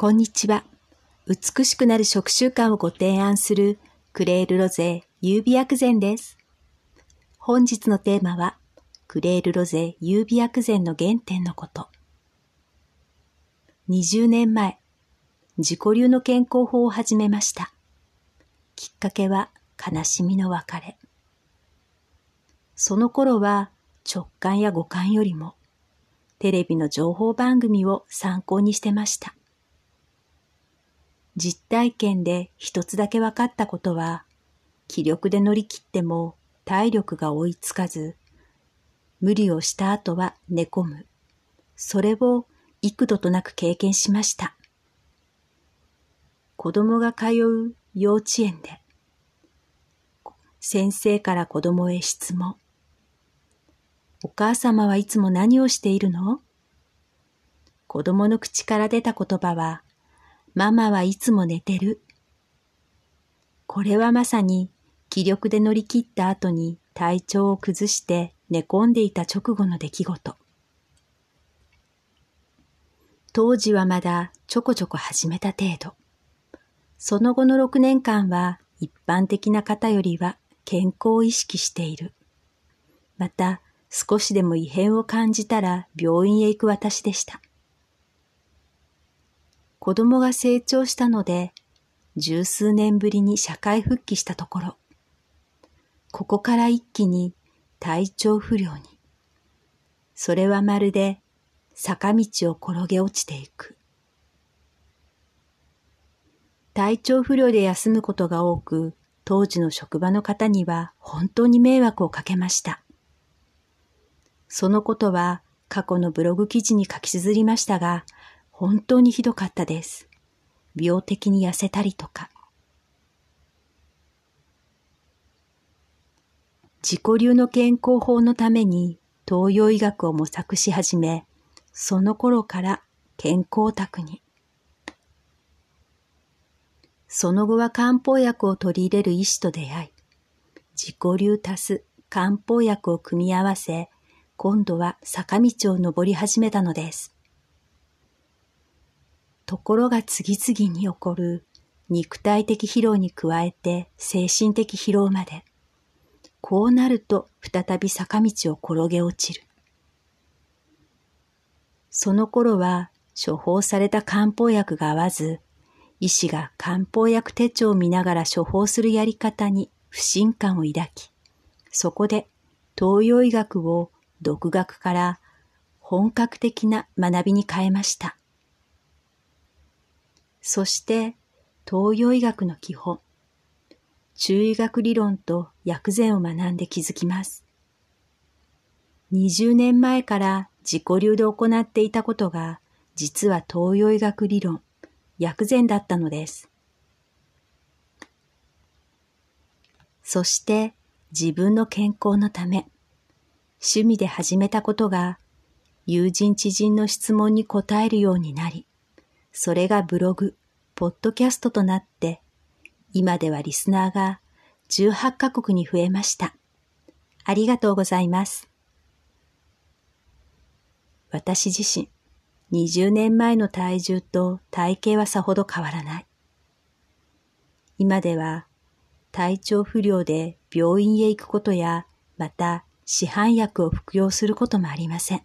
こんにちは。美しくなる食習慣をご提案するクレールロゼ優美薬膳です。本日のテーマは、クレールロゼ優美薬膳の原点のこと。20年前、自己流の健康法を始めました。きっかけは悲しみの別れ。その頃は直感や五感よりもテレビの情報番組を参考にしてました。実体験で一つだけ分かったことは、気力で乗り切っても体力が追いつかず、無理をした後は寝込む。それを幾度となく経験しました。子供が通う幼稚園で、先生から子供へ質問。お母様はいつも何をしているの？子供の口から出た言葉は、ママはいつも寝てる。これはまさに気力で乗り切った後に体調を崩して寝込んでいた直後の出来事。当時はまだちょこちょこ始めた程度。その後の6年間は一般的な方よりは健康を意識している。また少しでも異変を感じたら病院へ行く私でした。子供が成長したので、十数年ぶりに社会復帰したところ、ここから一気に体調不良に。それはまるで坂道を転げ落ちていく。体調不良で休むことが多く、当時の職場の方には本当に迷惑をかけました。そのことは過去のブログ記事に書き綴りましたが、本当にひどかったです。病的に痩せたりとか。自己流の健康法のために東洋医学を模索し始め、その頃から健康宅に。その後は漢方薬を取り入れる医師と出会い、自己流足す漢方薬を組み合わせ、今度は坂道を登り始めたのです。ところが次々に起こる肉体的疲労に加えて精神的疲労まで。こうなると再び坂道を転げ落ちる。その頃は処方された漢方薬が合わず、医師が漢方薬手帳を見ながら処方するやり方に不信感を抱き、そこで東洋医学を独学から本格的な学びに変えました。そして東洋医学の基本、中医学理論と薬膳を学んで気づきます。20年前から自己流で行っていたことが、実は東洋医学理論、薬膳だったのです。そして自分の健康のため、趣味で始めたことが友人知人の質問に答えるようになり、それがブログ、ポッドキャストとなって、今ではリスナーが18カ国に増えました。ありがとうございます。私自身、20年前の体重と体型はさほど変わらない。今では体調不良で病院へ行くことや、また市販薬を服用することもありません。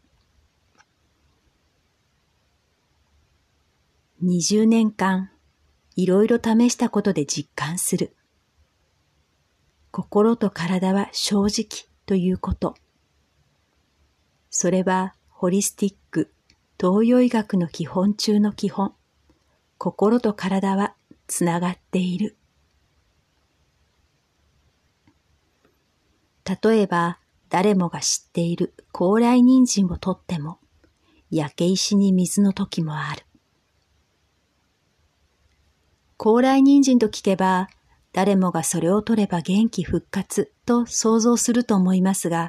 20年間、いろいろ試したことで実感する。心と体は正直ということ。それはホリスティック、東洋医学の基本中の基本。心と体はつながっている。例えば、誰もが知っている高麗人参をとっても、焼け石に水の時もある。高麗人参と聞けば、誰もがそれを取れば元気復活と想像すると思いますが、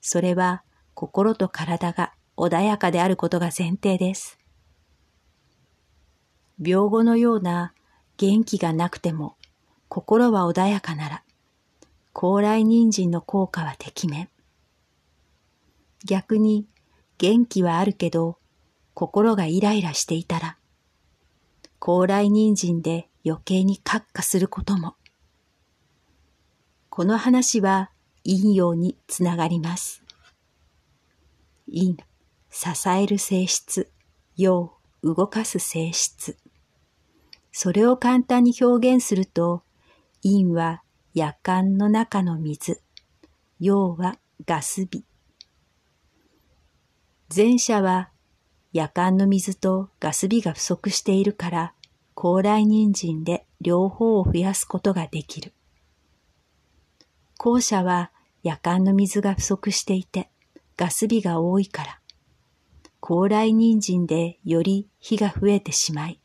それは心と体が穏やかであることが前提です。病後のような元気がなくても心は穏やかなら、高麗人参の効果はてきめ。逆に元気はあるけど心がイライラしていたら、高麗人参で余計に閣下することも。この話は陰陽につながります。陰、支える性質、陽、動かす性質。それを簡単に表現すると、陰は夜間の中の水、陽はガス火。前者は夜間の水とガス火が不足しているから、高麗人参で両方を増やすことができる。後者は夜間の水が不足していて、ガス火が多いから、高麗人参でより火が増えてしまい、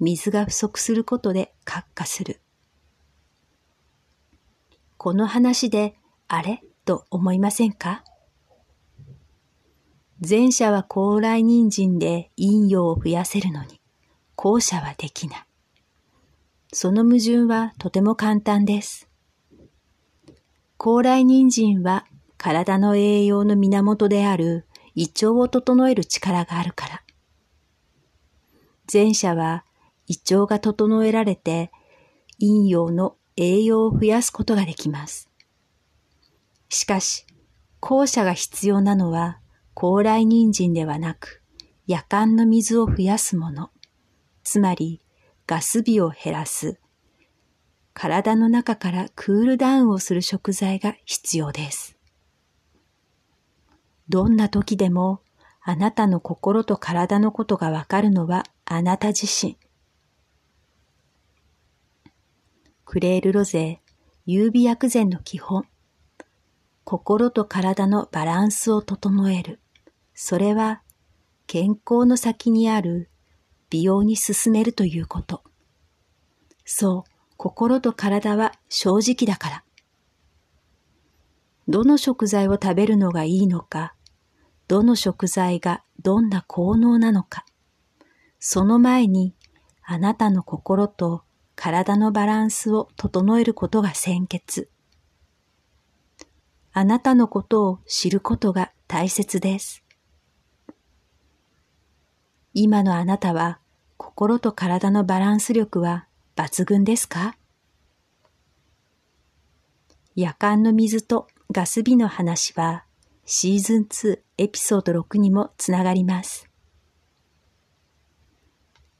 水が不足することで活化する。この話で、あれと思いませんか？前者は高麗人参で陰陽を増やせるのに、後者はできない。その矛盾はとても簡単です。高麗人参は体の栄養の源である胃腸を整える力があるから。前者は胃腸が整えられて陰陽の栄養を増やすことができます。しかし、後者が必要なのは高麗人参ではなく夜間の水を増やすもの、つまりガス火を減らす、体の中からクールダウンをする食材が必要です。どんな時でもあなたの心と体のことがわかるのはあなた自身。クレールロゼ優美薬膳の基本。心と体のバランスを整える。それは健康の先にある美容に進めるということ。そう、心と体は正直だから。どの食材を食べるのがいいのか、どの食材がどんな効能なのか、その前にあなたの心と体のバランスを整えることが先決。あなたのことを知ることが大切です。今のあなたは心と体のバランス力は抜群ですか？夜間の水とガス火の話はシーズン2エピソード6にもつながります。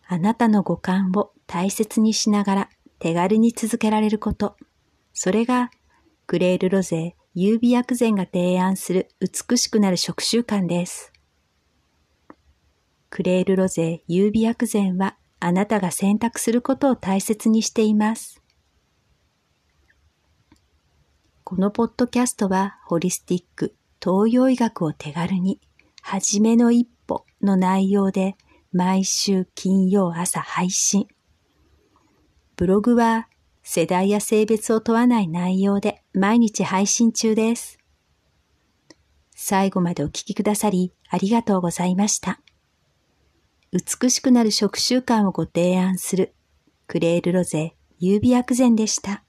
あなたの五感を大切にしながら手軽に続けられること。それがグレールロゼ優美薬膳が提案する美しくなる食習慣です。クレールロゼ優美薬膳はあなたが選択することを大切にしています。このポッドキャストはホリスティック、東洋医学を手軽に、はじめの一歩の内容で毎週金曜朝配信。ブログは世代や性別を問わない内容で毎日配信中です。最後までお聞きくださりありがとうございました。美しくなる食習慣をご提案するクレールロゼ優美薬膳でした。